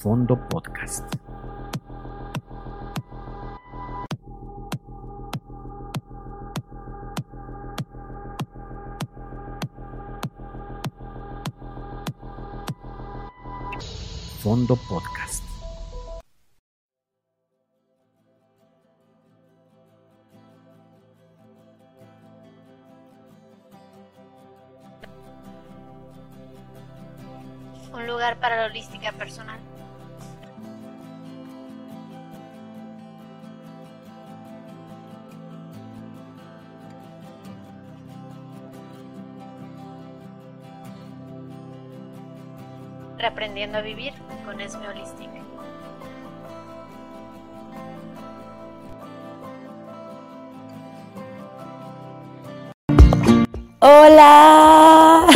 Fondo Podcast. Fondo Podcast. Un lugar para la holística personal. Reaprendiendo a vivir con Esme Holistic. Hola,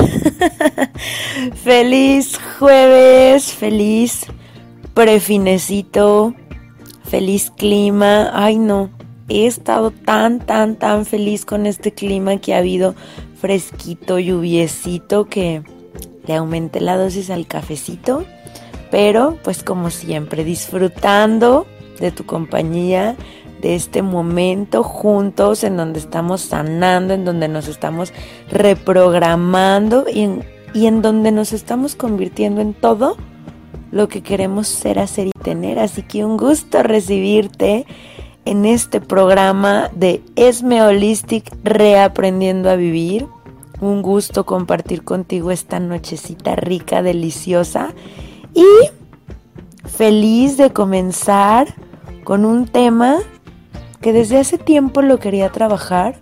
feliz jueves, feliz prefinecito, feliz clima. Ay no, he estado tan, tan, tan feliz con este clima que ha habido fresquito, lluviecito, que le aumenté la dosis al cafecito. Pero pues como siempre, disfrutando de tu compañía, de este momento juntos en donde estamos sanando, en donde nos estamos reprogramando y en, y en donde nos estamos convirtiendo en todo lo que queremos ser, hacer y tener. Así que un gusto recibirte en este programa de Esme Holistic Reaprendiendo a Vivir. Un gusto compartir contigo esta nochecita rica, deliciosa. Y feliz de comenzar con un tema que desde hace tiempo lo quería trabajar,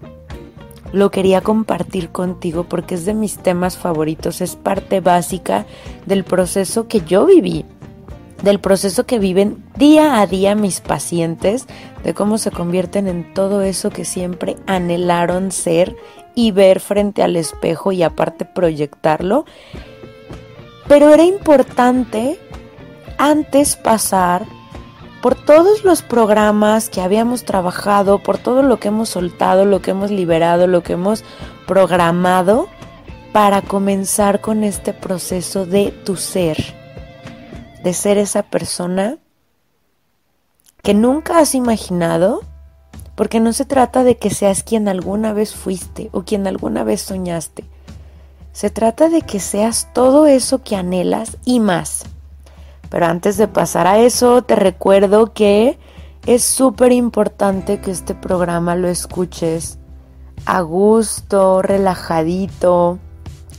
lo quería compartir contigo porque es de mis temas favoritos, es parte básica del proceso que yo viví, del proceso que viven día a día mis pacientes, de cómo se convierten en todo eso que siempre anhelaron ser y ver frente al espejo y aparte proyectarlo. Pero era importante antes pasar por todos los programas que habíamos trabajado, por todo lo que hemos soltado, lo que hemos liberado, lo que hemos programado para comenzar con este proceso de tu ser, de ser esa persona que nunca has imaginado, porque no se trata de que seas quien alguna vez fuiste o quien alguna vez soñaste. Se trata de que seas todo eso que anhelas y más. Pero antes de pasar a eso, te recuerdo que es súper importante que este programa lo escuches a gusto, relajadito.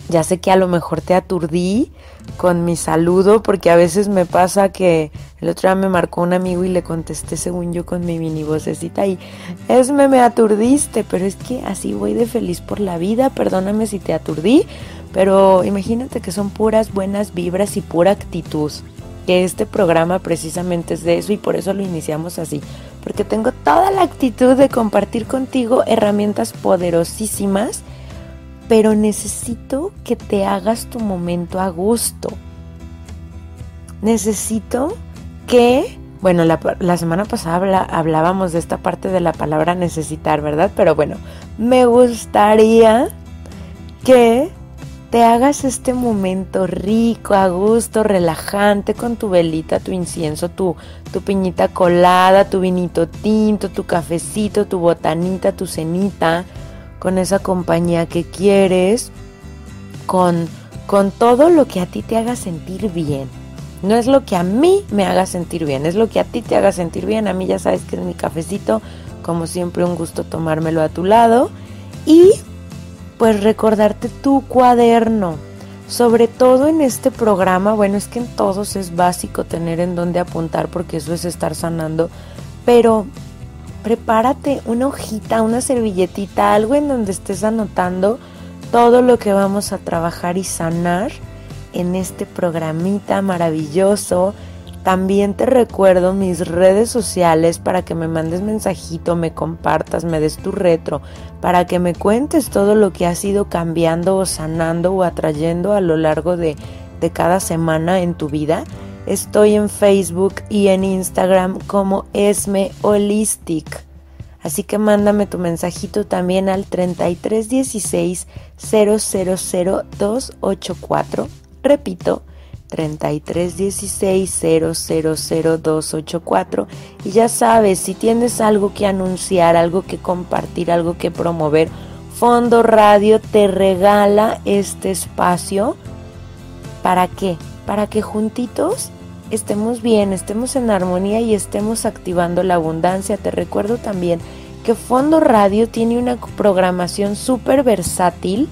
Ya sé que a lo mejor te aturdí con mi saludo porque a veces me pasa que el otro día me marcó un amigo y le contesté según yo con mi mini vocecita y esme me aturdiste, pero es que así voy de feliz por la vida, perdóname si te aturdí, pero imagínate que son puras buenas vibras y pura actitud que este programa precisamente es de eso y por eso lo iniciamos así, porque tengo toda la actitud de compartir contigo herramientas poderosísimas, pero necesito que te hagas tu momento a gusto. Necesito que, bueno, la, semana pasada habla, hablábamos de esta parte de la palabra necesitar, ¿verdad? Pero bueno, me gustaría que te hagas este momento rico, a gusto, relajante, con tu velita, tu incienso, tu, tu piñita colada, tu vinito tinto, tu cafecito, tu botanita, tu cenita, con esa compañía que quieres, con, con todo lo que a ti te haga sentir bien. No es lo que a mí me haga sentir bien, es lo que a ti te haga sentir bien. A mí ya sabes que es mi cafecito, como siempre un gusto tomármelo a tu lado. Y pues recordarte tu cuaderno. Sobre todo en este programa, bueno, es que en todos es básico tener en dónde apuntar porque eso es estar sanando, pero prepárate una hojita, una servilletita, algo en donde estés anotando todo lo que vamos a trabajar y sanar en este programita maravilloso también te recuerdo mis redes sociales para que me mandes mensajito, me compartas, me des tu retro, para que me cuentes todo lo que has ido cambiando o sanando o atrayendo a lo largo de, de cada semana en tu vida. Estoy en Facebook y en Instagram como Esme Holistic. Así que mándame tu mensajito también al 3316 000284. Repito, 3316 y ya sabes, si tienes algo que anunciar, algo que compartir, algo que promover, Fondo Radio te regala este espacio. ¿Para qué? Para que juntitos estemos bien, estemos en armonía y estemos activando la abundancia. Te recuerdo también que Fondo Radio tiene una programación súper versátil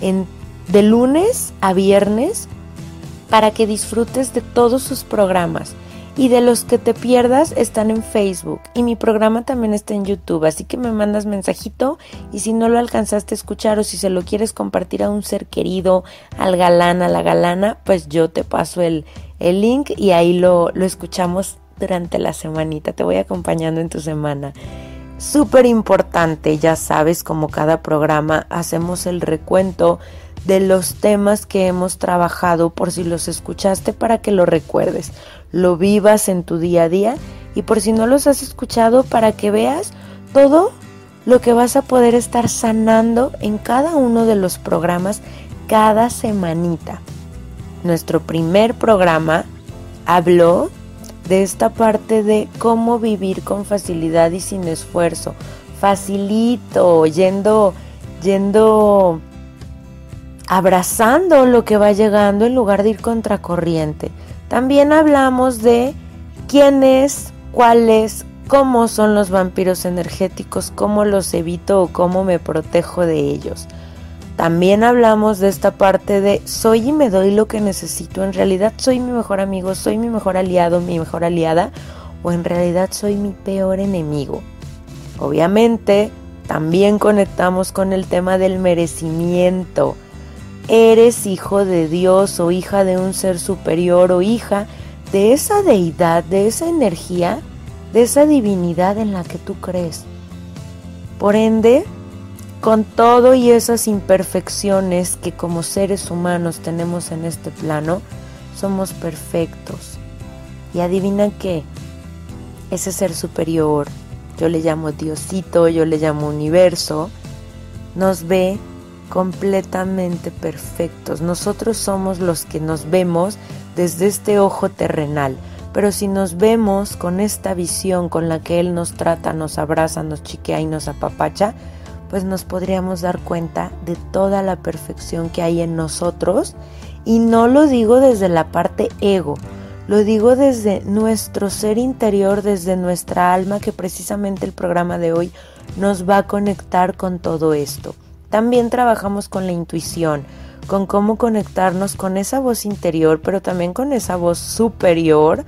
en, de lunes a viernes para que disfrutes de todos sus programas. Y de los que te pierdas están en Facebook. Y mi programa también está en YouTube. Así que me mandas mensajito. Y si no lo alcanzaste a escuchar o si se lo quieres compartir a un ser querido, al galán, a la galana, pues yo te paso el, el link y ahí lo, lo escuchamos durante la semanita. Te voy acompañando en tu semana. Súper importante, ya sabes, como cada programa, hacemos el recuento de los temas que hemos trabajado por si los escuchaste para que lo recuerdes, lo vivas en tu día a día y por si no los has escuchado para que veas todo lo que vas a poder estar sanando en cada uno de los programas cada semanita. Nuestro primer programa habló de esta parte de cómo vivir con facilidad y sin esfuerzo. Facilito, yendo, yendo, abrazando lo que va llegando en lugar de ir contracorriente. También hablamos de quién es, cuáles, cómo son los vampiros energéticos, cómo los evito o cómo me protejo de ellos. También hablamos de esta parte de soy y me doy lo que necesito. En realidad soy mi mejor amigo, soy mi mejor aliado, mi mejor aliada o en realidad soy mi peor enemigo. Obviamente también conectamos con el tema del merecimiento. Eres hijo de Dios o hija de un ser superior o hija de esa deidad, de esa energía, de esa divinidad en la que tú crees. Por ende, con todo y esas imperfecciones que como seres humanos tenemos en este plano, somos perfectos. Y adivina qué, ese ser superior, yo le llamo Diosito, yo le llamo universo, nos ve completamente perfectos. Nosotros somos los que nos vemos desde este ojo terrenal. Pero si nos vemos con esta visión con la que Él nos trata, nos abraza, nos chiquea y nos apapacha, pues nos podríamos dar cuenta de toda la perfección que hay en nosotros y no lo digo desde la parte ego, lo digo desde nuestro ser interior, desde nuestra alma, que precisamente el programa de hoy nos va a conectar con todo esto. También trabajamos con la intuición, con cómo conectarnos con esa voz interior, pero también con esa voz superior,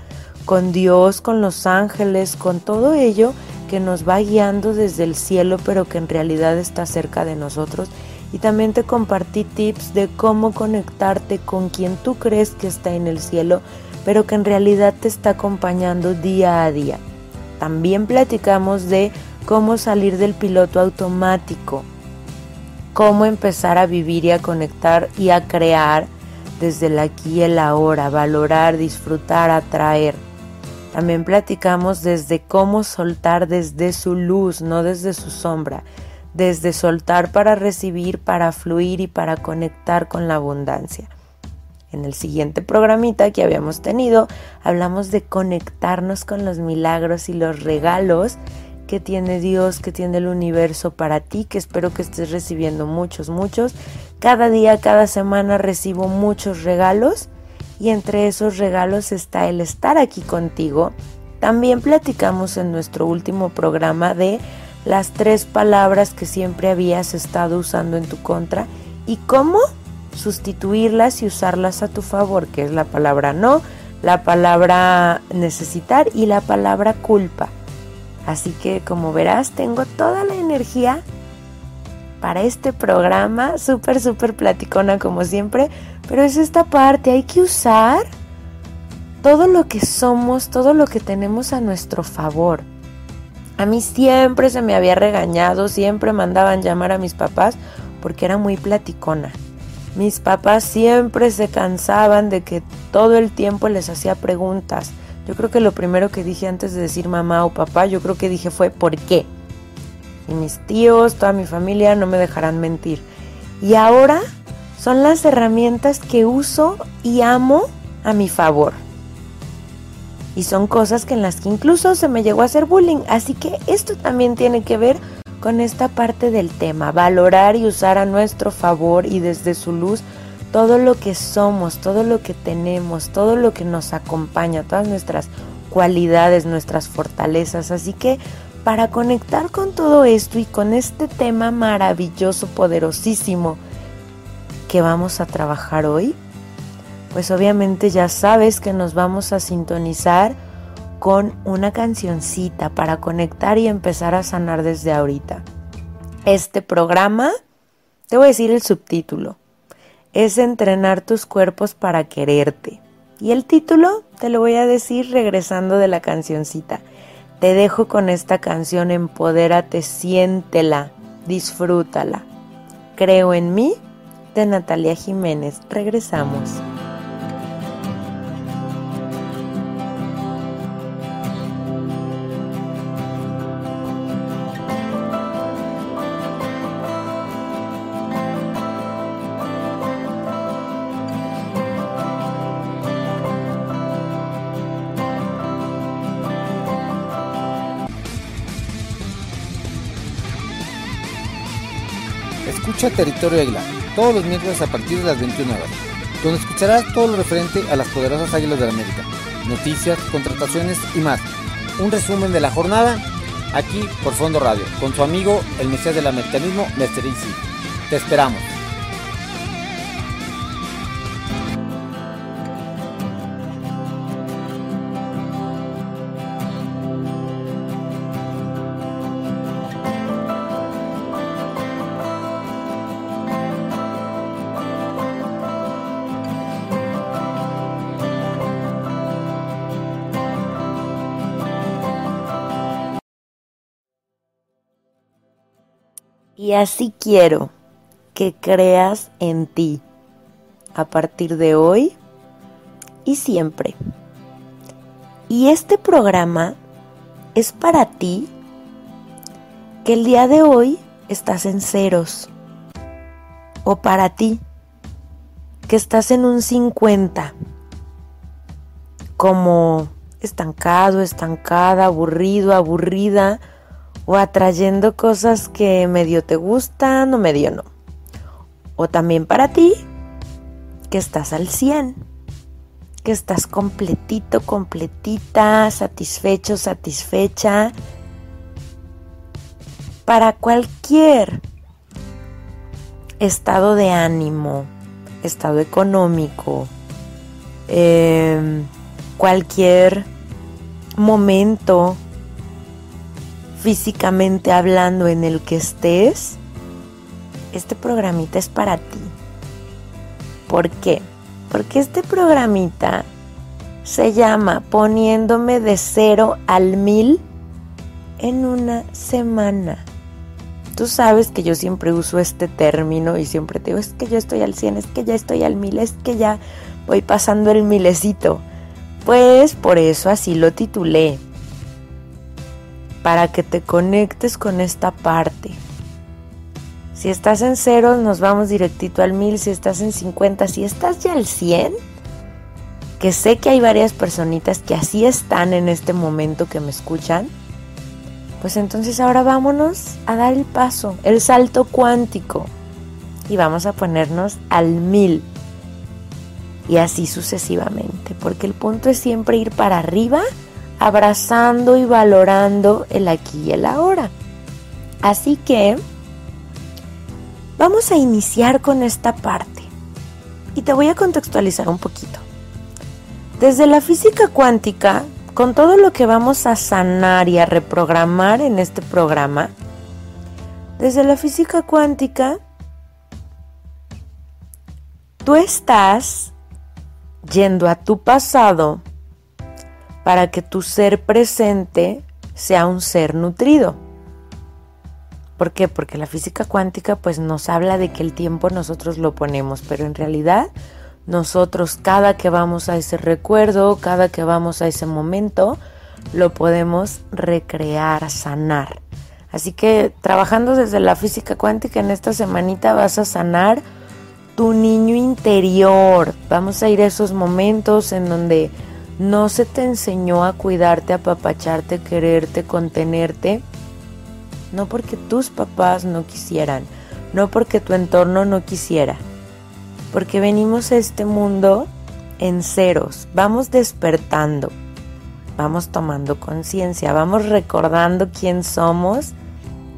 con Dios, con los ángeles, con todo ello que nos va guiando desde el cielo, pero que en realidad está cerca de nosotros. Y también te compartí tips de cómo conectarte con quien tú crees que está en el cielo, pero que en realidad te está acompañando día a día. También platicamos de cómo salir del piloto automático, cómo empezar a vivir y a conectar y a crear desde el aquí y el ahora, valorar, disfrutar, atraer. También platicamos desde cómo soltar desde su luz, no desde su sombra, desde soltar para recibir, para fluir y para conectar con la abundancia. En el siguiente programita que habíamos tenido, hablamos de conectarnos con los milagros y los regalos que tiene Dios, que tiene el universo para ti, que espero que estés recibiendo muchos, muchos. Cada día, cada semana recibo muchos regalos y entre esos regalos está el estar aquí contigo. También platicamos en nuestro último programa de las tres palabras que siempre habías estado usando en tu contra y cómo sustituirlas y usarlas a tu favor, que es la palabra no, la palabra necesitar y la palabra culpa. Así que como verás, tengo toda la energía para este programa, súper, súper platicona como siempre, pero es esta parte, hay que usar todo lo que somos, todo lo que tenemos a nuestro favor. A mí siempre se me había regañado, siempre mandaban llamar a mis papás porque era muy platicona. Mis papás siempre se cansaban de que todo el tiempo les hacía preguntas. Yo creo que lo primero que dije antes de decir mamá o papá, yo creo que dije fue ¿por qué? y mis tíos, toda mi familia no me dejarán mentir. Y ahora son las herramientas que uso y amo a mi favor. Y son cosas que en las que incluso se me llegó a hacer bullying. Así que esto también tiene que ver con esta parte del tema, valorar y usar a nuestro favor y desde su luz todo lo que somos, todo lo que tenemos, todo lo que nos acompaña, todas nuestras cualidades, nuestras fortalezas. Así que para conectar con todo esto y con este tema maravilloso, poderosísimo que vamos a trabajar hoy, pues obviamente ya sabes que nos vamos a sintonizar con una cancioncita para conectar y empezar a sanar desde ahorita. Este programa, te voy a decir el subtítulo, es entrenar tus cuerpos para quererte. Y el título te lo voy a decir regresando de la cancioncita. Te dejo con esta canción, empodérate, siéntela, disfrútala. Creo en mí, de Natalia Jiménez. Regresamos. Escucha Territorio Águila todos los miércoles a partir de las 21 horas, donde escucharás todo lo referente a las poderosas Águilas de la América, noticias, contrataciones y más. Un resumen de la jornada aquí por Fondo Radio, con su amigo el Mesías del Americanismo, Mr. Easy. Te esperamos. Y así quiero que creas en ti a partir de hoy y siempre. Y este programa es para ti que el día de hoy estás en ceros. O para ti que estás en un 50. Como estancado, estancada, aburrido, aburrida o atrayendo cosas que medio te gustan o medio no. O también para ti, que estás al 100, que estás completito, completita, satisfecho, satisfecha. Para cualquier estado de ánimo, estado económico, eh, cualquier momento físicamente hablando en el que estés, este programita es para ti. ¿Por qué? Porque este programita se llama Poniéndome de cero al mil en una semana. Tú sabes que yo siempre uso este término y siempre te digo, es que yo estoy al 100, es que ya estoy al mil, es que ya voy pasando el milecito. Pues por eso así lo titulé, para que te conectes con esta parte. Si estás en cero, nos vamos directito al mil. Si estás en 50, si estás ya al 100, que sé que hay varias personitas que así están en este momento que me escuchan, pues entonces ahora vámonos a dar el paso, el salto cuántico. Y vamos a ponernos al mil. Y así sucesivamente, porque el punto es siempre ir para arriba abrazando y valorando el aquí y el ahora. Así que vamos a iniciar con esta parte y te voy a contextualizar un poquito. Desde la física cuántica, con todo lo que vamos a sanar y a reprogramar en este programa, desde la física cuántica, tú estás yendo a tu pasado para que tu ser presente sea un ser nutrido. ¿Por qué? Porque la física cuántica pues nos habla de que el tiempo nosotros lo ponemos, pero en realidad nosotros cada que vamos a ese recuerdo, cada que vamos a ese momento, lo podemos recrear, sanar. Así que trabajando desde la física cuántica en esta semanita vas a sanar tu niño interior. Vamos a ir a esos momentos en donde no se te enseñó a cuidarte, a apapacharte, quererte, contenerte. No porque tus papás no quisieran, no porque tu entorno no quisiera. Porque venimos a este mundo en ceros, vamos despertando, vamos tomando conciencia, vamos recordando quién somos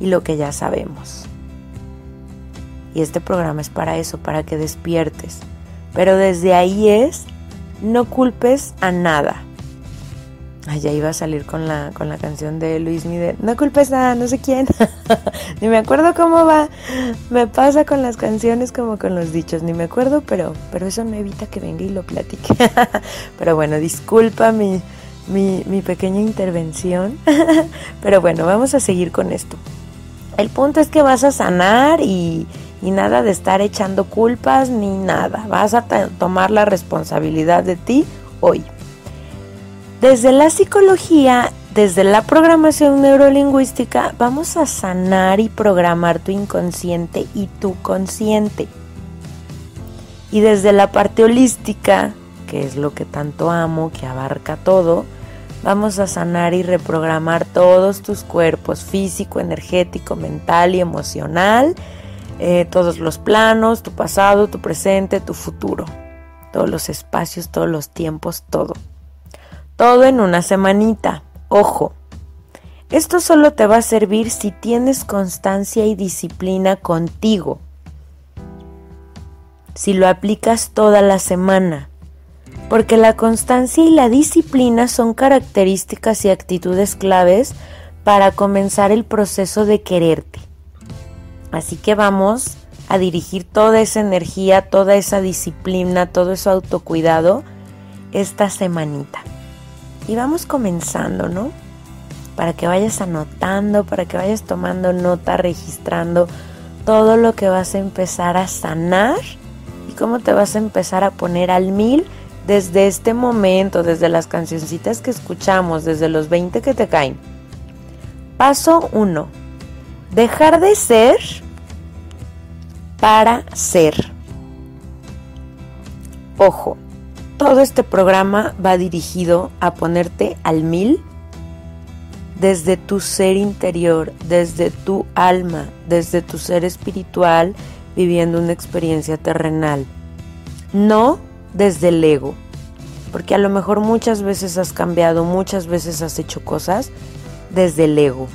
y lo que ya sabemos. Y este programa es para eso, para que despiertes. Pero desde ahí es, no culpes a nada. Ay, ya iba a salir con la, con la canción de Luis Miguel. No culpes a no sé quién. ni me acuerdo cómo va. Me pasa con las canciones como con los dichos. Ni me acuerdo, pero, pero eso no evita que venga y lo platique. pero bueno, disculpa mi, mi, mi pequeña intervención. pero bueno, vamos a seguir con esto. El punto es que vas a sanar y, y nada de estar echando culpas ni nada. Vas a tomar la responsabilidad de ti hoy. Desde la psicología, desde la programación neurolingüística, vamos a sanar y programar tu inconsciente y tu consciente. Y desde la parte holística, que es lo que tanto amo, que abarca todo, vamos a sanar y reprogramar todos tus cuerpos, físico, energético, mental y emocional, eh, todos los planos, tu pasado, tu presente, tu futuro, todos los espacios, todos los tiempos, todo. Todo en una semanita. Ojo, esto solo te va a servir si tienes constancia y disciplina contigo. Si lo aplicas toda la semana. Porque la constancia y la disciplina son características y actitudes claves para comenzar el proceso de quererte. Así que vamos a dirigir toda esa energía, toda esa disciplina, todo ese autocuidado esta semanita. Y vamos comenzando, ¿no? Para que vayas anotando, para que vayas tomando nota, registrando todo lo que vas a empezar a sanar y cómo te vas a empezar a poner al mil desde este momento, desde las cancioncitas que escuchamos, desde los 20 que te caen. Paso 1 Dejar de ser para ser. Ojo, todo este programa va dirigido a ponerte al mil desde tu ser interior, desde tu alma, desde tu ser espiritual, viviendo una experiencia terrenal. No desde el ego, porque a lo mejor muchas veces has cambiado, muchas veces has hecho cosas desde el ego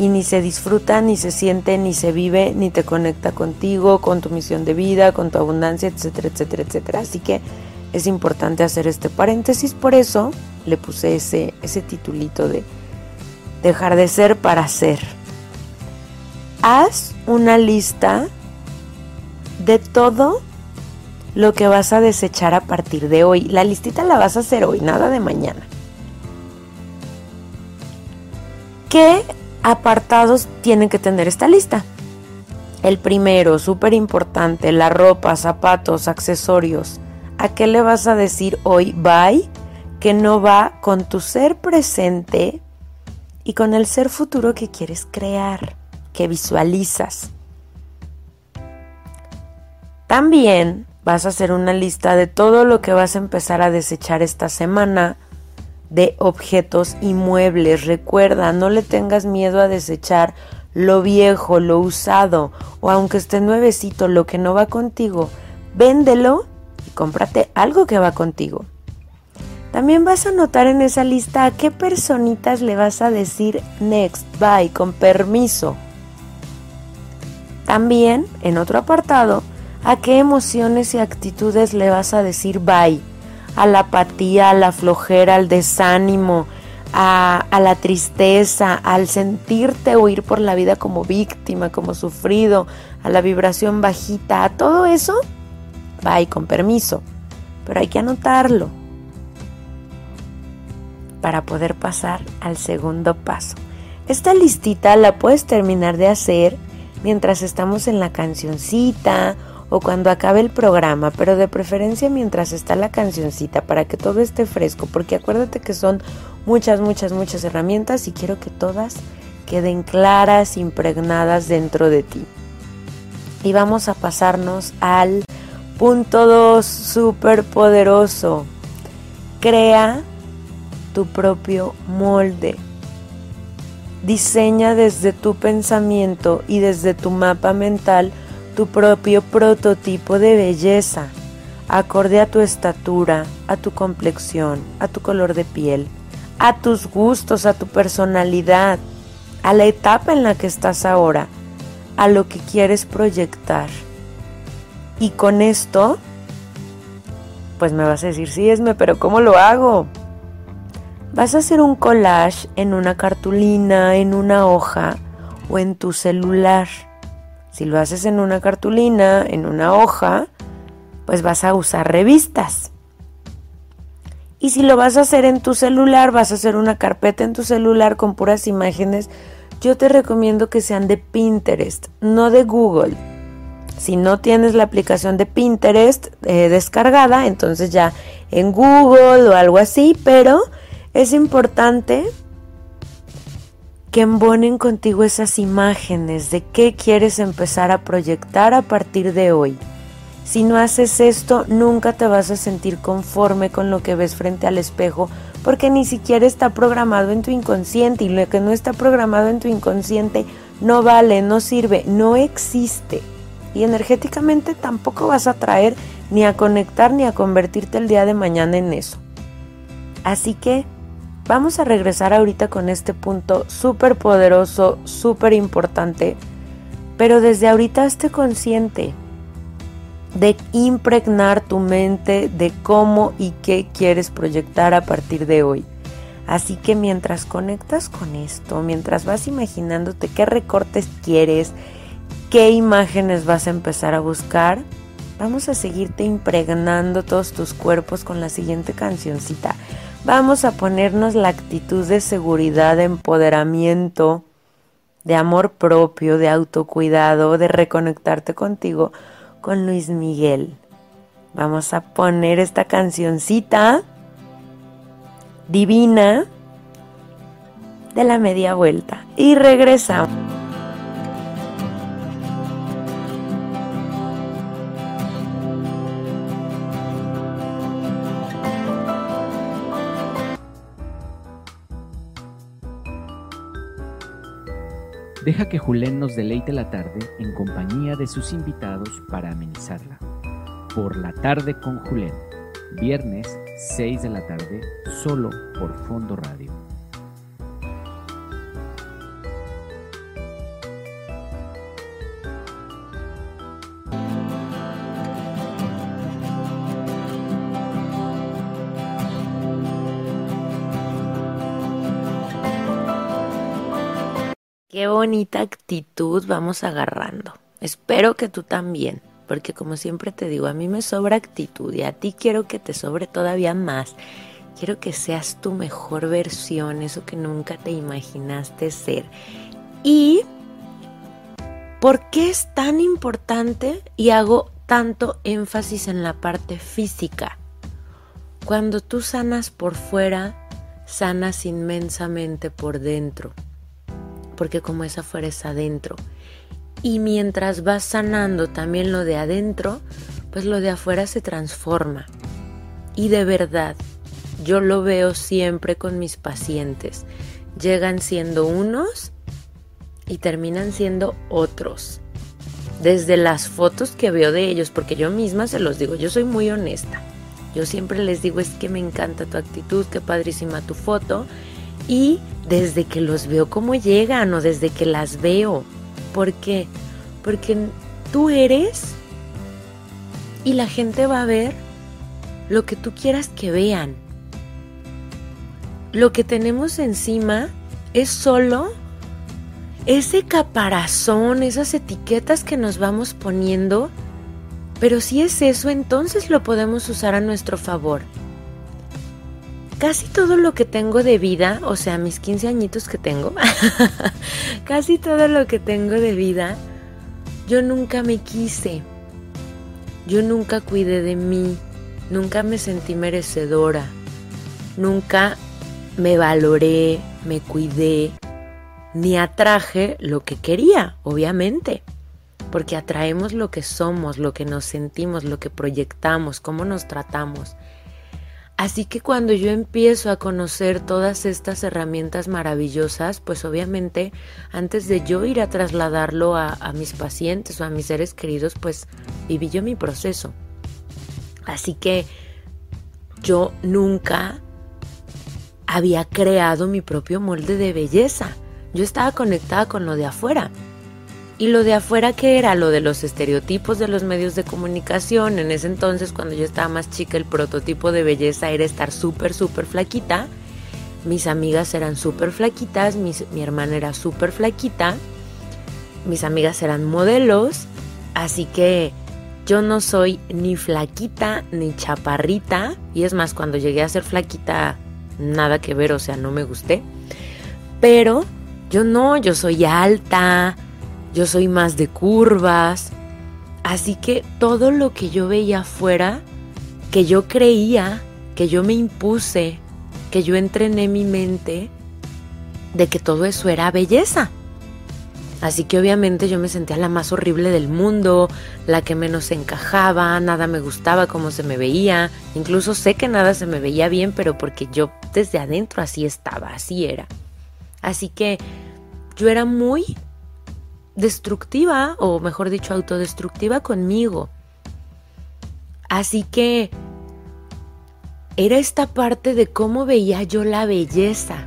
y ni se disfruta, ni se siente, ni se vive, ni te conecta contigo, con tu misión de vida, con tu abundancia, etcétera, etcétera, etcétera. Así que es importante hacer este paréntesis, por eso le puse ese, ese titulito de dejar de ser para ser. Haz una lista de todo lo que vas a desechar a partir de hoy. La listita la vas a hacer hoy, nada de mañana. ¿Qué apartados tienen que tener esta lista. El primero, súper importante, la ropa, zapatos, accesorios. ¿A qué le vas a decir hoy bye? Que no va con tu ser presente y con el ser futuro que quieres crear, que visualizas. También vas a hacer una lista de todo lo que vas a empezar a desechar esta semana de objetos y muebles. Recuerda, no le tengas miedo a desechar lo viejo, lo usado o aunque esté nuevecito, lo que no va contigo. Véndelo y cómprate algo que va contigo. También vas a notar en esa lista a qué personitas le vas a decir next, bye, con permiso. También, en otro apartado, a qué emociones y actitudes le vas a decir bye a la apatía, a la flojera, al desánimo, a, la tristeza, al sentirte o ir por la vida como víctima, como sufrido, a la vibración bajita, a todo eso, va y con permiso, pero hay que anotarlo para poder pasar al segundo paso. Esta listita la puedes terminar de hacer mientras estamos en la cancioncita o cuando acabe el programa, pero de preferencia mientras está la cancioncita para que todo esté fresco, porque acuérdate que son muchas, muchas, muchas herramientas y quiero que todas queden claras, impregnadas dentro de ti. Y vamos a pasarnos al punto 2, súper poderoso. Crea tu propio molde. Diseña desde tu pensamiento y desde tu mapa mental tu propio prototipo de belleza, acorde a tu estatura, a tu complexión, a tu color de piel, a tus gustos, a tu personalidad, a la etapa en la que estás ahora, a lo que quieres proyectar. Y con esto, pues me vas a decir, sí, Esme, pero ¿cómo lo hago? Vas a hacer un collage en una cartulina, en una hoja o en tu celular. Si lo haces en una cartulina, en una hoja, pues vas a usar revistas. Y si lo vas a hacer en tu celular, vas a hacer una carpeta en tu celular con puras imágenes, yo te recomiendo que sean de Pinterest, no de Google. Si no tienes la aplicación de Pinterest eh, descargada, entonces ya en Google o algo así, pero es importante que embonen contigo esas imágenes de qué quieres empezar a proyectar a partir de hoy. Si no haces esto, nunca te vas a sentir conforme con lo que ves frente al espejo, porque ni siquiera está programado en tu inconsciente y lo que no está programado en tu inconsciente no vale, no sirve, no existe. Y energéticamente tampoco vas a traer ni a conectar ni a convertirte el día de mañana en eso. Así que Vamos a regresar ahorita con este punto súper poderoso, súper importante, pero desde ahorita esté consciente de impregnar tu mente de cómo y qué quieres proyectar a partir de hoy. Así que mientras conectas con esto, mientras vas imaginándote qué recortes quieres, qué imágenes vas a empezar a buscar, vamos a seguirte impregnando todos tus cuerpos con la siguiente cancioncita. Vamos a ponernos la actitud de seguridad, de empoderamiento, de amor propio, de autocuidado, de reconectarte contigo con Luis Miguel. Vamos a poner esta cancioncita divina de la media vuelta y regresamos. Deja que Julen nos deleite la tarde en compañía de sus invitados para amenizarla. Por la tarde con Julen, viernes 6 de la tarde, solo por Fondo Radio. Qué bonita actitud vamos agarrando. Espero que tú también, porque como siempre te digo, a mí me sobra actitud y a ti quiero que te sobre todavía más. Quiero que seas tu mejor versión, eso que nunca te imaginaste ser. ¿Y por qué es tan importante y hago tanto énfasis en la parte física? Cuando tú sanas por fuera, sanas inmensamente por dentro porque como es afuera es adentro. Y mientras vas sanando también lo de adentro, pues lo de afuera se transforma. Y de verdad, yo lo veo siempre con mis pacientes. Llegan siendo unos y terminan siendo otros. Desde las fotos que veo de ellos, porque yo misma se los digo, yo soy muy honesta. Yo siempre les digo, es que me encanta tu actitud, qué padrísima tu foto. Y desde que los veo cómo llegan o desde que las veo. ¿Por qué? Porque tú eres y la gente va a ver lo que tú quieras que vean. Lo que tenemos encima es solo ese caparazón, esas etiquetas que nos vamos poniendo, pero si es eso, entonces lo podemos usar a nuestro favor casi todo lo que tengo de vida, o sea, mis 15 añitos que tengo, casi todo lo que tengo de vida, yo nunca me quise. Yo nunca cuidé de mí, nunca me sentí merecedora, nunca me valoré, me cuidé, ni atraje lo que quería, obviamente. porque atraemos lo que somos, lo que nos sentimos, lo que proyectamos, cómo nos tratamos. Así que cuando yo empiezo a conocer todas estas herramientas maravillosas, pues obviamente antes de yo ir a trasladarlo a, mis pacientes o a mis seres queridos, pues viví yo mi proceso. Así que yo nunca había creado mi propio molde de belleza. Yo estaba conectada con lo de afuera. Y lo de afuera que era lo de los estereotipos de los medios de comunicación. En ese entonces, cuando yo estaba más chica, el prototipo de belleza era estar súper, súper flaquita. Mis amigas eran súper flaquitas, mi hermana era súper flaquita, mis amigas eran modelos, así que yo no soy ni flaquita ni chaparrita, y es más, cuando llegué a ser flaquita, nada que ver, o sea, no me gusté, pero yo no, yo soy alta, yo soy más de curvas. Así que todo lo que yo veía afuera, que yo creía, que yo me impuse, que yo entrené mi mente de que todo eso era belleza. Así que obviamente yo me sentía la más horrible del mundo, la que menos encajaba, nada me gustaba cómo se me veía, incluso sé que nada se me veía bien, pero porque yo desde adentro así estaba, así era. Así que yo era muy destructiva, o mejor dicho, autodestructiva conmigo. Así que era esta parte de cómo veía yo la belleza.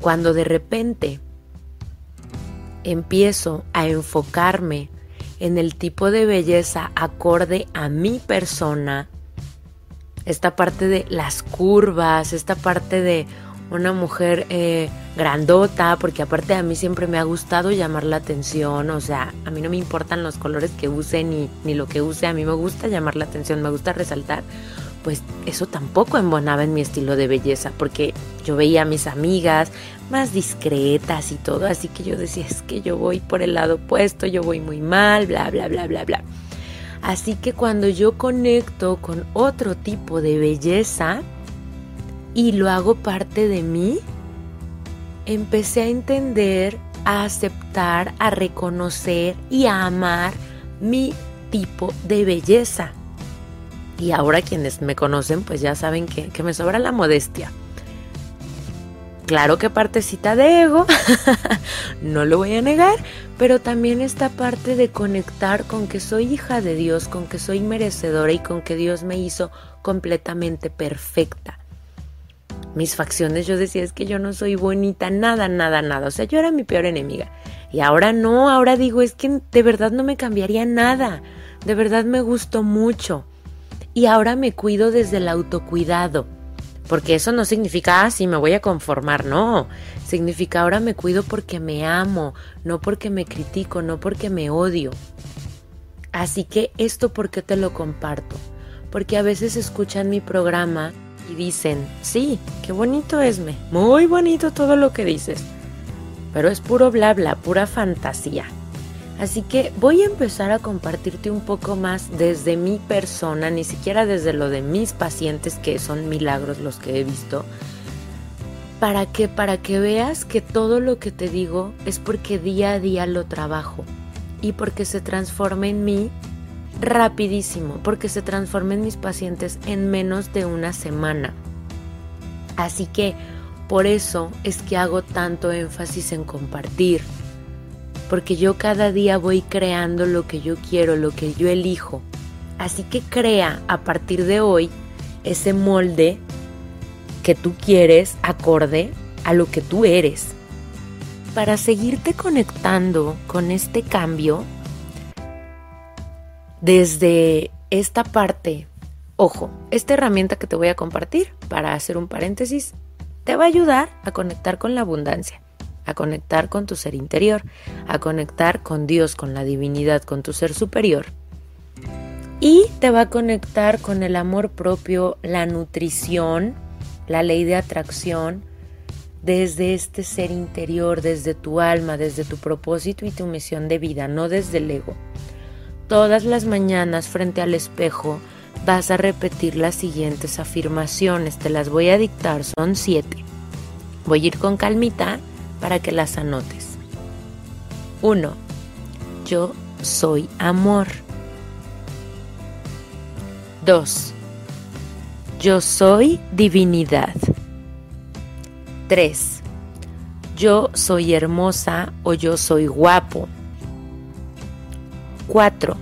Cuando de repente empiezo a enfocarme en el tipo de belleza acorde a mi persona, esta parte de las curvas, esta parte de una mujer eh, grandota, porque aparte a mí siempre me ha gustado llamar la atención, o sea, a mí no me importan los colores que use ni, ni lo que use, a mí me gusta llamar la atención, me gusta resaltar, pues eso tampoco embonaba en mi estilo de belleza, porque yo veía a mis amigas más discretas y todo, así que yo decía, es que yo voy por el lado opuesto, yo voy muy mal, bla, bla, bla, bla, bla. Así que cuando yo conecto con otro tipo de belleza, y lo hago parte de mí, empecé a entender, a aceptar, a reconocer y a amar mi tipo de belleza. Y ahora quienes me conocen pues ya saben que, que me sobra la modestia. Claro que partecita de ego, no lo voy a negar, pero también esta parte de conectar con que soy hija de Dios, con que soy merecedora y con que Dios me hizo completamente perfecta mis facciones, yo decía, es que yo no soy bonita, nada, nada, nada. O sea, yo era mi peor enemiga. Y ahora no, ahora digo, es que de verdad no me cambiaría nada. De verdad me gustó mucho. Y ahora me cuido desde el autocuidado. Porque eso no significa, ah, sí, me voy a conformar, no. Significa ahora me cuido porque me amo, no porque me critico, no porque me odio. Así que esto, ¿por qué te lo comparto? Porque a veces escuchan mi programa y dicen, sí, qué bonito Esme, muy bonito todo lo que dices, pero es puro bla bla, pura fantasía. Así que voy a empezar a compartirte un poco más desde mi persona, ni siquiera desde lo de mis pacientes, que son milagros los que he visto, para que para que veas que todo lo que te digo es porque día a día lo trabajo y porque se transforma en mí rapidísimo porque se transformen mis pacientes en menos de una semana. Así que por eso es que hago tanto énfasis en compartir, porque yo cada día voy creando lo que yo quiero, lo que yo elijo. Así que crea a partir de hoy ese molde que tú quieres acorde a lo que tú eres. Para seguirte conectando con este cambio, desde esta parte, ojo, esta herramienta que te voy a compartir, para hacer un paréntesis, te va a ayudar a conectar con la abundancia, a conectar con tu ser interior, a conectar con Dios, con la divinidad, con tu ser superior. Y te va a conectar con el amor propio, la nutrición, la ley de atracción, desde este ser interior, desde tu alma, desde tu propósito y tu misión de vida, no desde el ego. Todas las mañanas frente al espejo vas a repetir las siguientes afirmaciones. Te las voy a dictar, son siete. Voy a ir con calmita para que las anotes. 1. Yo soy amor. 2. Yo soy divinidad. 3. Yo soy hermosa o yo soy guapo. 4.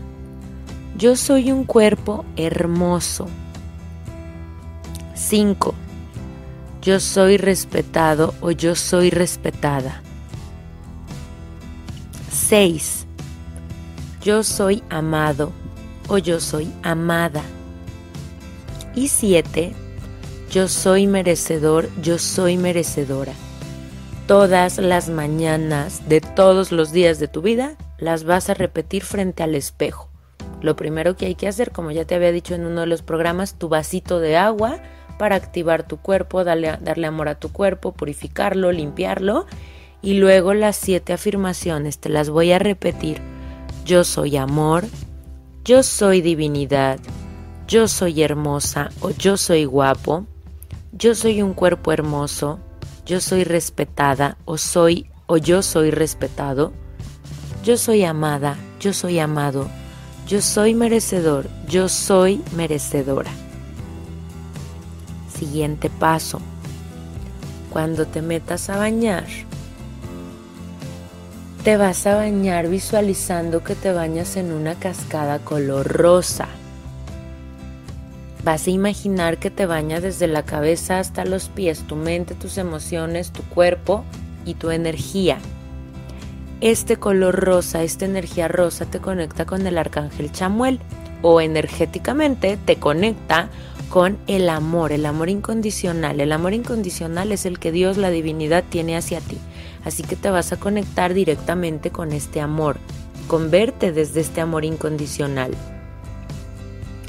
Yo soy un cuerpo hermoso. 5. Yo soy respetado o yo soy respetada. 6. Yo soy amado o yo soy amada. Y 7. Yo soy merecedor, yo soy merecedora. Todas las mañanas de todos los días de tu vida las vas a repetir frente al espejo. Lo primero que hay que hacer, como ya te había dicho en uno de los programas, tu vasito de agua para activar tu cuerpo, darle, darle amor a tu cuerpo, purificarlo, limpiarlo. Y luego las siete afirmaciones, te las voy a repetir. Yo soy amor, yo soy divinidad, yo soy hermosa o yo soy guapo, yo soy un cuerpo hermoso, yo soy respetada o soy o yo soy respetado, yo soy amada, yo soy amado, yo soy merecedor, yo soy merecedora. Siguiente paso. Cuando te metas a bañar, te vas a bañar visualizando que te bañas en una cascada color rosa. Vas a imaginar que te baña desde la cabeza hasta los pies, tu mente, tus emociones, tu cuerpo y tu energía. Este color rosa, esta energía rosa te conecta con el arcángel Chamuel o energéticamente te conecta con el amor, el amor incondicional. El amor incondicional es el que Dios, la divinidad, tiene hacia ti. Así que te vas a conectar directamente con este amor, con verte desde este amor incondicional.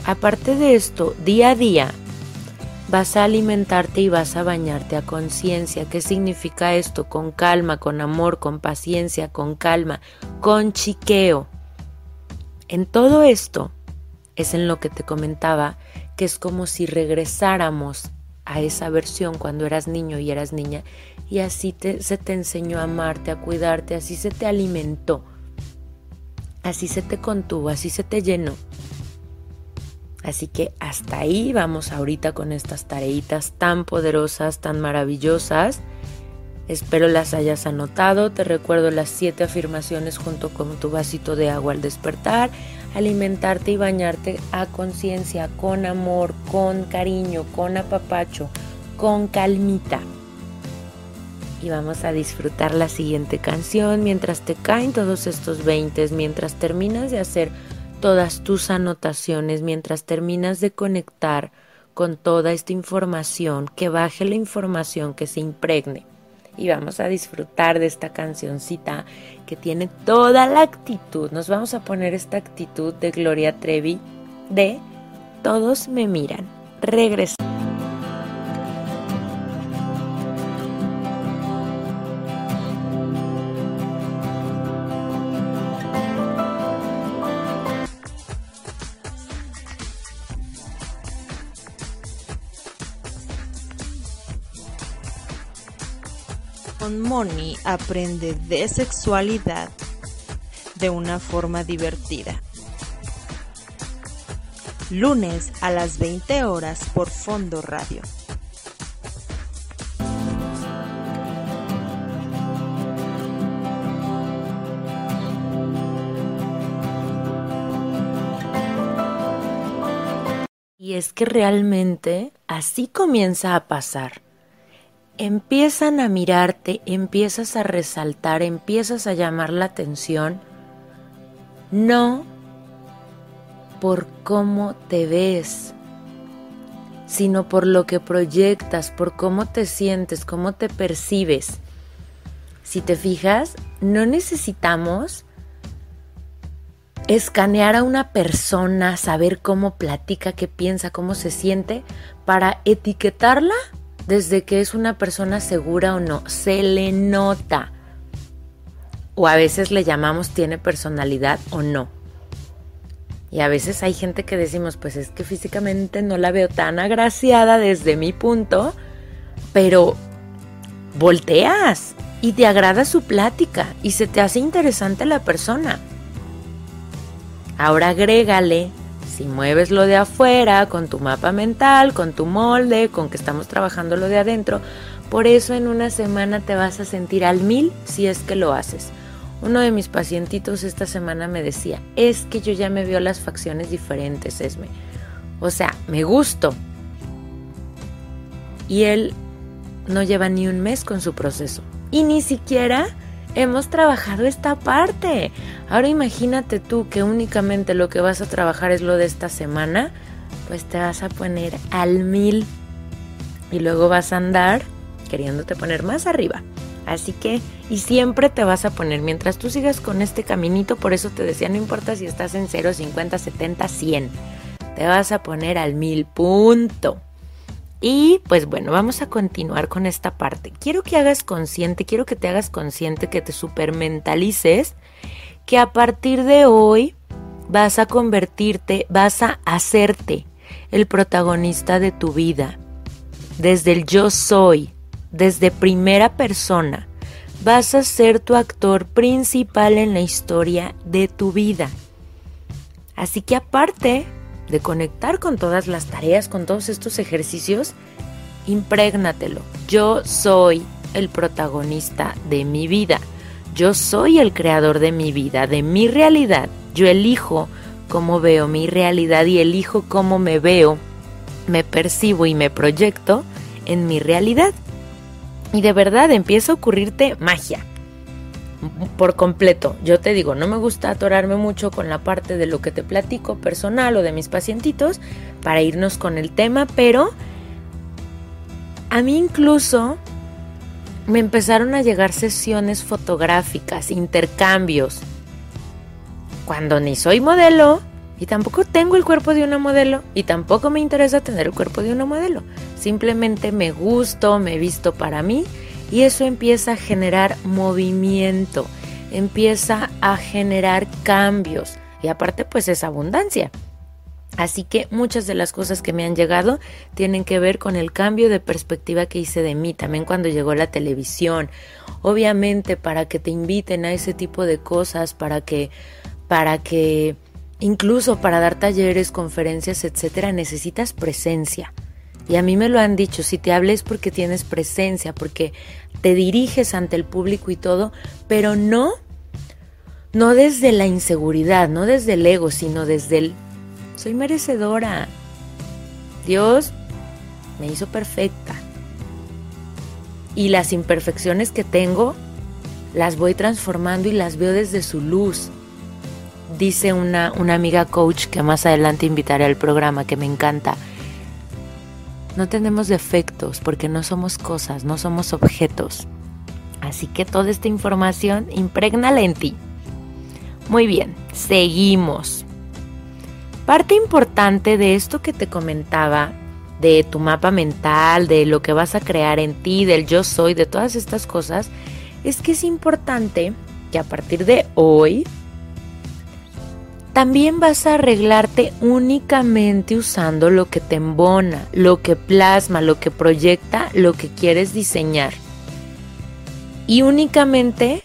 Aparte de esto, día a día vas a alimentarte y vas a bañarte a conciencia. ¿Qué significa esto? Con calma, con amor, con paciencia, con calma, con chiqueo. En todo esto es en lo que te comentaba que es como si regresáramos a esa versión cuando eras niño y eras niña y así se te enseñó a amarte, a cuidarte, así se te alimentó, así se te contuvo, así se te llenó. Así que hasta ahí vamos ahorita con estas tareitas tan poderosas, tan maravillosas. Espero las hayas anotado. Te recuerdo las siete afirmaciones junto con tu vasito de agua al despertar alimentarte y bañarte a conciencia, con amor, con cariño, con apapacho, con calmita. Y vamos a disfrutar la siguiente canción mientras te caen todos estos 20, mientras terminas de hacer todas tus anotaciones, mientras terminas de conectar con toda esta información, que baje la información, que se impregne y vamos a disfrutar de esta cancioncita que tiene toda la actitud. Nos vamos a poner esta actitud de Gloria Trevi de Todos me miran. Regresa. Moni aprende de sexualidad de una forma divertida. Lunes a las 20 horas por Fondo Radio. Y es que realmente así comienza a pasar empiezan a mirarte, empiezas a resaltar, empiezas a llamar la atención, no por cómo te ves, sino por lo que proyectas, por cómo te sientes, cómo te percibes. Si te fijas, no necesitamos escanear a una persona, saber cómo platica, qué piensa, cómo se siente, para etiquetarla desde que es una persona segura o no. Se le nota. O a veces le llamamos tiene personalidad o no. Y a veces hay gente que decimos, pues es que físicamente no la veo tan agraciada desde mi punto, pero volteas y te agrada su plática y se te hace interesante la persona. Ahora agrégale, si mueves lo de afuera, con tu mapa mental, con tu molde, con que estamos trabajando lo de adentro, por eso en una semana te vas a sentir al mil si es que lo haces. Uno de mis pacientitos esta semana me decía, es que yo ya me veo las facciones diferentes, Esme. O sea, me gusto. Y él no lleva ni un mes con su proceso. Y ni siquiera hemos trabajado esta parte. Ahora imagínate tú que únicamente lo que vas a trabajar es lo de esta semana, pues te vas a poner al mil y luego vas a andar queriéndote poner más arriba. Así que, y siempre te vas a poner, mientras tú sigas con este caminito, por eso te decía, no importa si estás en 0, 50, 70, 100, te vas a poner al mil punto. Y pues bueno, vamos a continuar con esta parte. Quiero que hagas consciente, quiero que te hagas consciente, que te supermentalices, que a partir de hoy vas a convertirte, vas a hacerte el protagonista de tu vida. Desde el yo soy, desde primera persona, vas a ser tu actor principal en la historia de tu vida. Así que aparte de conectar con todas las tareas, con todos estos ejercicios, imprégnatelo. Yo soy el protagonista de mi vida. Yo soy el creador de mi vida, de mi realidad. Yo elijo cómo veo mi realidad y elijo cómo me veo, me percibo y me proyecto en mi realidad. Y de verdad empieza a ocurrirte magia por completo. Yo te digo, no me gusta atorarme mucho con la parte de lo que te platico personal o de mis pacientitos para irnos con el tema, pero a mí incluso me empezaron a llegar sesiones fotográficas, intercambios, cuando ni soy modelo y tampoco tengo el cuerpo de una modelo y tampoco me interesa tener el cuerpo de una modelo. Simplemente me gusto, me visto para mí y eso empieza a generar movimiento, empieza a generar cambios y aparte pues es abundancia. Así que muchas de las cosas que me han llegado tienen que ver con el cambio de perspectiva que hice de mí, también cuando llegó la televisión. Obviamente para que te inviten a ese tipo de cosas, para que para que incluso para dar talleres, conferencias, etcétera, necesitas presencia. Y a mí me lo han dicho, si te hables porque tienes presencia, porque te diriges ante el público y todo, pero no no desde la inseguridad, no desde el ego, sino desde el soy merecedora. Dios me hizo perfecta. Y las imperfecciones que tengo las voy transformando y las veo desde su luz. Dice una, una amiga coach que más adelante invitaré al programa, que me encanta no tenemos defectos porque no somos cosas, no somos objetos. Así que toda esta información imprégnala en ti. Muy bien, seguimos. Parte importante de esto que te comentaba, de tu mapa mental, de lo que vas a crear en ti, del yo soy, de todas estas cosas, es que es importante que a partir de hoy también vas a arreglarte únicamente usando lo que te embona, lo que plasma, lo que proyecta, lo que quieres diseñar. Y únicamente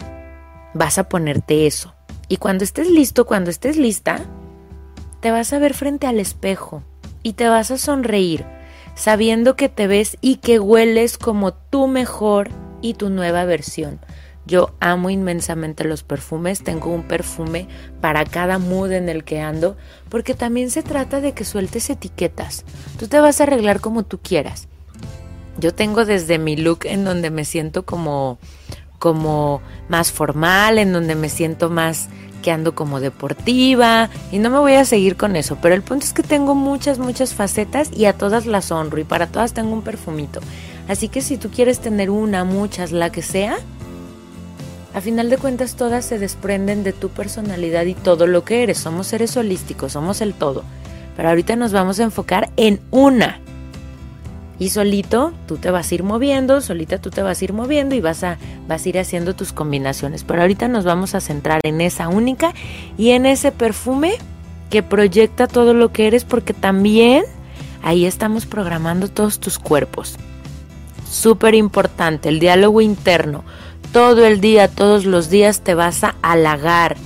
vas a ponerte eso. Y cuando estés listo, cuando estés lista, te vas a ver frente al espejo y te vas a sonreír, sabiendo que te ves y que hueles como tu mejor y tu nueva versión. Yo amo inmensamente los perfumes, tengo un perfume para cada mood en el que ando, porque también se trata de que sueltes etiquetas. Tú te vas a arreglar como tú quieras. Yo tengo desde mi look en donde me siento como como más formal, en donde me siento más que ando como deportiva y no me voy a seguir con eso, pero el punto es que tengo muchas, muchas facetas y a todas las honro y para todas tengo un perfumito. Así que si tú quieres tener una, muchas, la que sea, a final de cuentas todas se desprenden de tu personalidad y todo lo que eres. Somos seres holísticos, somos el todo. Pero ahorita nos vamos a enfocar en una. Y solito tú te vas a ir moviendo, solita tú te vas a ir moviendo y vas a, vas a ir haciendo tus combinaciones. Pero ahorita nos vamos a centrar en esa única y en ese perfume que proyecta todo lo que eres porque también ahí estamos programando todos tus cuerpos. Súper importante, el diálogo interno todo el día, todos los días te vas a halagar,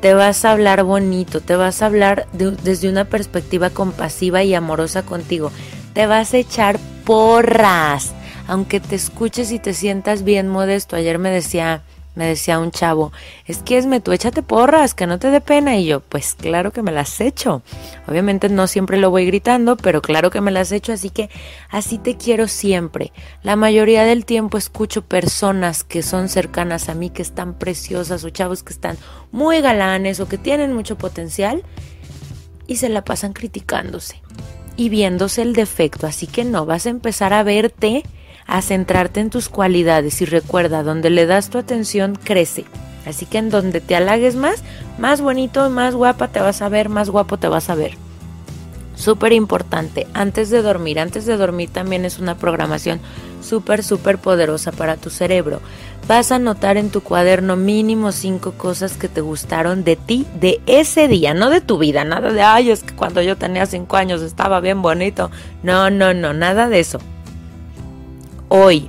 te vas a hablar bonito, te vas a hablar desde una perspectiva compasiva y amorosa contigo, te vas a echar porras, aunque te escuches y te sientas bien modesto. Ayer me decía me decía un chavo, es que esme tú échate porras, que no te dé pena. Y yo, pues claro que me las echo. Obviamente no siempre lo voy gritando, pero claro que me las echo, así que así te quiero siempre. La mayoría del tiempo escucho personas que son cercanas a mí, que están preciosas, o chavos que están muy galanes o que tienen mucho potencial y se la pasan criticándose y viéndose el defecto. Así que no, vas a empezar a verte a centrarte en tus cualidades y recuerda, donde le das tu atención crece. Así que en donde te halagues más, más bonito, más guapa te vas a ver, más guapo te vas a ver. Súper importante, antes de dormir, antes de dormir también es una programación súper, súper poderosa para tu cerebro. Vas a anotar en tu cuaderno mínimo cinco cosas que te gustaron de ti, de ese día, no de tu vida, nada de, ay, es que cuando yo tenía cinco años estaba bien bonito. No, no, no, nada de eso hoy.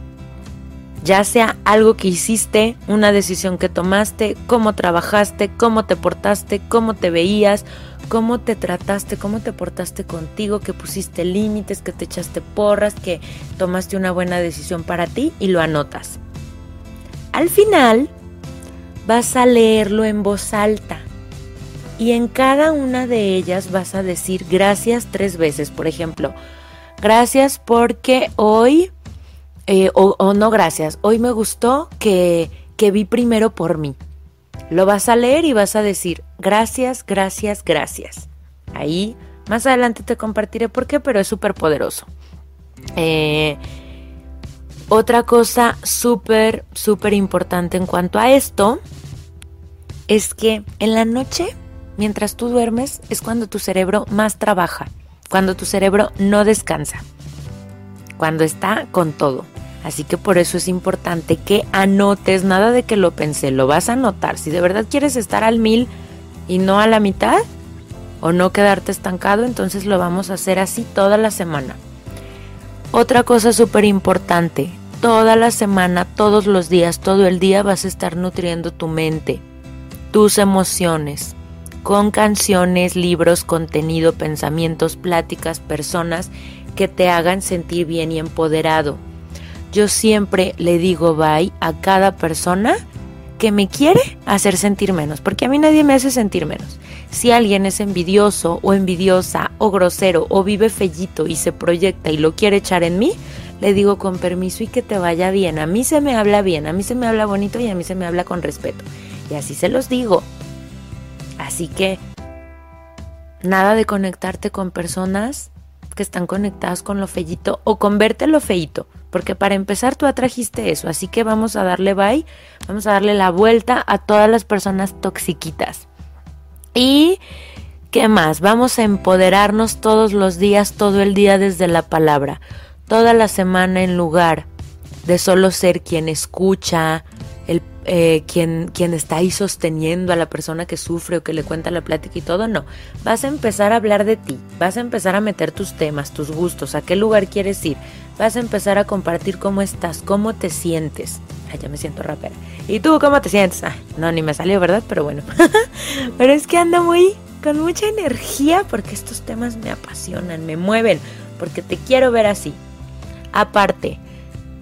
Ya sea algo que hiciste, una decisión que tomaste, cómo trabajaste, cómo te portaste, cómo te veías, cómo te trataste, cómo te portaste contigo, que pusiste límites, que te echaste porras, que tomaste una buena decisión para ti y lo anotas. Al final vas a leerlo en voz alta y en cada una de ellas vas a decir gracias tres veces. Por ejemplo, gracias porque hoy eh, o, no gracias, hoy me gustó que, que vi primero por mí. Lo vas a leer y vas a decir gracias, gracias, gracias. Ahí más adelante te compartiré por qué, pero es súper poderoso. Eh, otra cosa súper, súper importante en cuanto a esto es que en la noche, mientras tú duermes, es cuando tu cerebro más trabaja, cuando tu cerebro no descansa, cuando está con todo. Así que por eso es importante que anotes, nada de que lo pensé, lo vas a anotar. Si de verdad quieres estar al mil y no a la mitad, o no quedarte estancado, entonces lo vamos a hacer así toda la semana. Otra cosa súper importante, toda la semana, todos los días, todo el día vas a estar nutriendo tu mente, tus emociones, con canciones, libros, contenido, pensamientos, pláticas, personas que te hagan sentir bien y empoderado yo siempre le digo bye a cada persona que me quiere hacer sentir menos, porque a mí nadie me hace sentir menos. Si alguien es envidioso o envidiosa o grosero o vive fellito y se proyecta y lo quiere echar en mí, le digo con permiso y que te vaya bien. A mí se me habla bien, a mí se me habla bonito y a mí se me habla con respeto. Y así se los digo. Así que nada de conectarte con personas que están conectadas con lo fellito o con verte. Porque para empezar tú atrajiste eso, así que vamos a darle bye, vamos a darle la vuelta a todas las personas toxiquitas. Y ¿qué más? Vamos a empoderarnos todos los días, todo el día desde la palabra, toda la semana en lugar de solo ser quien escucha, el, eh, quien, quien está ahí sosteniendo a la persona que sufre o que le cuenta la plática y todo, no. Vas a empezar a hablar de ti, vas a empezar a meter tus temas, tus gustos, a qué lugar quieres ir, vas a empezar a compartir cómo estás, cómo te sientes. Ay, ya me siento rapera. ¿Y tú cómo te sientes? Ah, no, ni me salió, ¿verdad? Pero bueno. Pero es que ando muy con mucha energía porque estos temas me apasionan, me mueven, porque te quiero ver así. Aparte,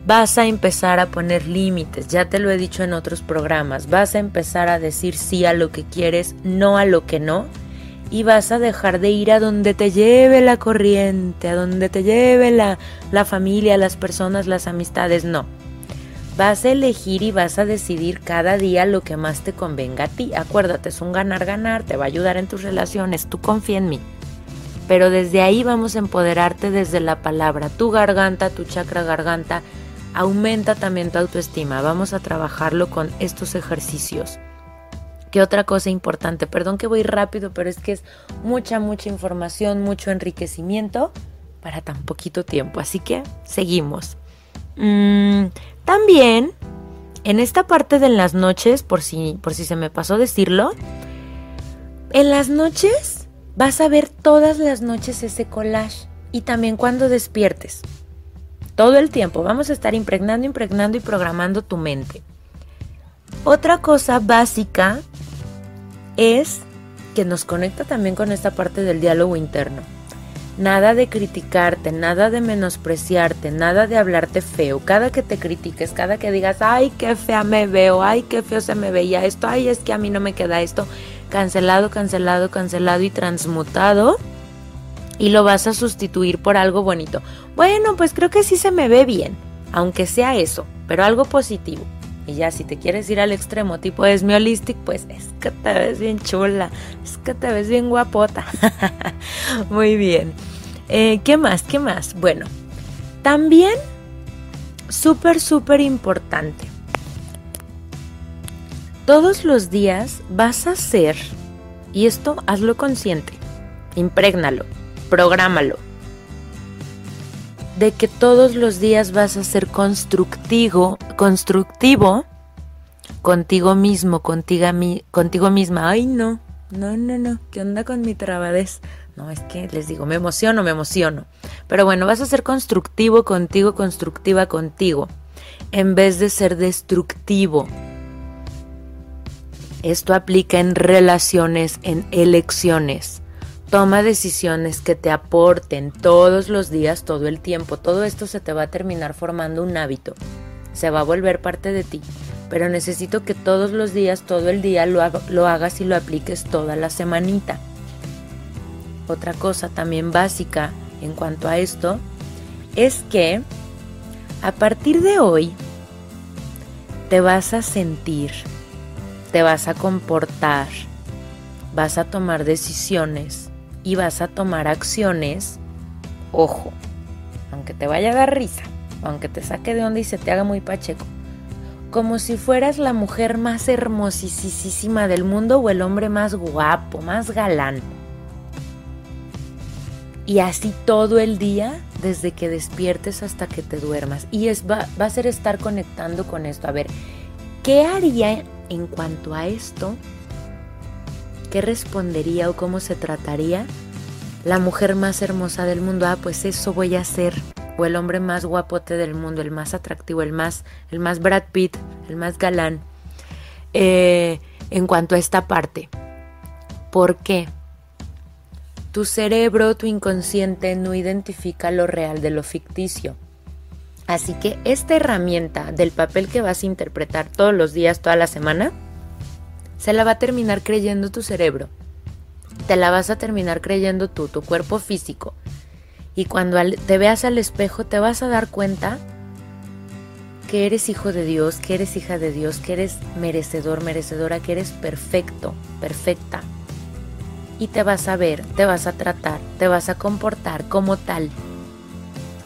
vas a empezar a poner límites, ya te lo he dicho en otros programas, vas a empezar a decir sí a lo que quieres, no a lo que no y vas a dejar de ir a donde te lleve la corriente, a donde te lleve la, la familia, las personas, las amistades, no. Vas a elegir y vas a decidir cada día lo que más te convenga a ti. Acuérdate, es un ganar-ganar, te va a ayudar en tus relaciones, tú confía en mí. Pero desde ahí vamos a empoderarte desde la palabra. Tu garganta, tu chakra garganta, aumenta también tu autoestima. Vamos a trabajarlo con estos ejercicios. ¿Qué otra cosa importante? Perdón que voy rápido, pero es que es mucha, mucha información, mucho enriquecimiento para tan poquito tiempo. Así que seguimos. Mm, también, en esta parte de las noches, por si, por si se me pasó decirlo, en las noches vas a ver todas las noches ese collage y también cuando despiertes. Todo el tiempo vamos a estar impregnando, impregnando y programando tu mente. Otra cosa básica es que nos conecta también con esta parte del diálogo interno. Nada de criticarte, nada de menospreciarte, nada de hablarte feo. Cada que te critiques, cada que digas, ay, qué fea me veo, ay, qué feo se me veía esto, ay, es que a mí no me queda esto, cancelado, cancelado, cancelado y transmutado. Y lo vas a sustituir por algo bonito. Bueno, pues creo que sí se me ve bien, aunque sea eso, pero algo positivo. Y ya si te quieres ir al extremo tipo Esmiolistic, pues es que te ves bien chula, es que te ves bien guapota. Muy bien. Eh, ¿Qué más? ¿Qué más? Bueno, también súper, súper importante. Todos los días vas a hacer, y esto hazlo consciente, imprégnalo, prográmalo, de que todos los días vas a ser constructivo, constructivo contigo mismo, contigo, contigo misma. Ay, no, no, no, no, ¿qué onda con mi trabadez? No, es que les digo, me emociono, me emociono. Pero bueno, vas a ser constructivo contigo, constructiva contigo, en vez de ser destructivo. Esto aplica en relaciones, en elecciones. Toma decisiones que te aporten todos los días, todo el tiempo. Todo esto se te va a terminar formando un hábito. Se va a volver parte de ti. Pero necesito que todos los días, todo el día lo, hagas y lo apliques toda la semanita. Otra cosa también básica en cuanto a esto es que a partir de hoy te vas a sentir, te vas a comportar, vas a tomar decisiones y vas a tomar acciones, ojo, aunque te vaya a dar risa, aunque te saque de onda y se te haga muy pacheco, como si fueras la mujer más hermosísima del mundo o el hombre más guapo, más galán. Y así todo el día, desde que despiertes hasta que te duermas. Y es, va, va a ser estar conectando con esto. A ver, ¿qué haría en cuanto a esto ¿qué respondería o cómo se trataría la mujer más hermosa del mundo? Ah, pues eso voy a hacer. O el hombre más guapote del mundo, el más atractivo, el más, el más Brad Pitt, el más galán. Eh, en cuanto a esta parte. ¿Por qué? Tu cerebro, tu inconsciente no identifica lo real de lo ficticio. Así que esta herramienta del papel que vas a interpretar todos los días, toda la semana, se la va a terminar creyendo tu cerebro. Te la vas a terminar creyendo tú, tu cuerpo físico. Y cuando te veas al espejo te vas a dar cuenta que eres hijo de Dios, que eres hija de Dios, que eres merecedor, merecedora, que eres perfecto, perfecta. Y te vas a ver, te vas a tratar, te vas a comportar como tal.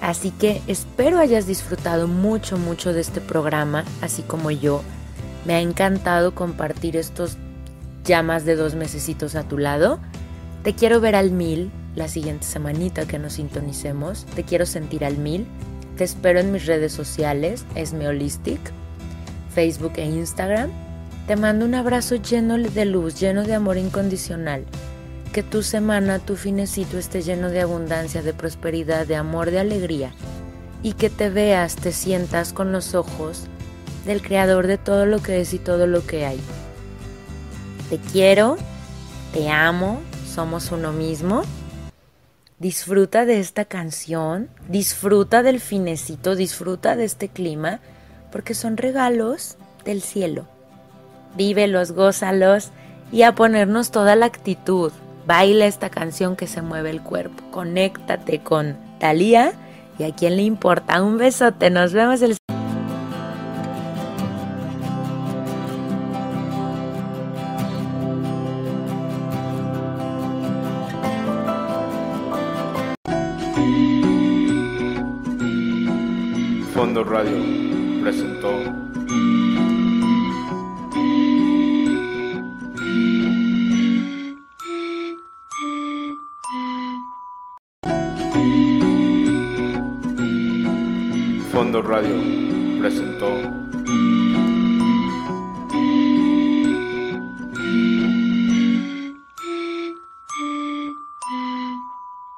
Así que espero hayas disfrutado mucho, mucho de este programa, así como yo. Me ha encantado compartir estos ya más de dos mesecitos a tu lado. Te quiero ver al mil la siguiente semanita que nos sintonicemos. Te quiero sentir al mil. Te espero en mis redes sociales, Esmeolistic, Facebook e Instagram. Te mando un abrazo lleno de luz, lleno de amor incondicional. Que tu semana, tu finecito esté lleno de abundancia, de prosperidad, de amor, de alegría. Y que te veas, te sientas con los ojos del creador de todo lo que es y todo lo que hay. Te quiero, te amo, somos uno mismo. Disfruta de esta canción, disfruta del finecito, disfruta de este clima, porque son regalos del cielo. Vívelos, gózalos y a ponernos toda la actitud. Baila esta canción que se mueve el cuerpo. Conéctate con Talía y a quien le importa. Un besote, nos vemos el Radio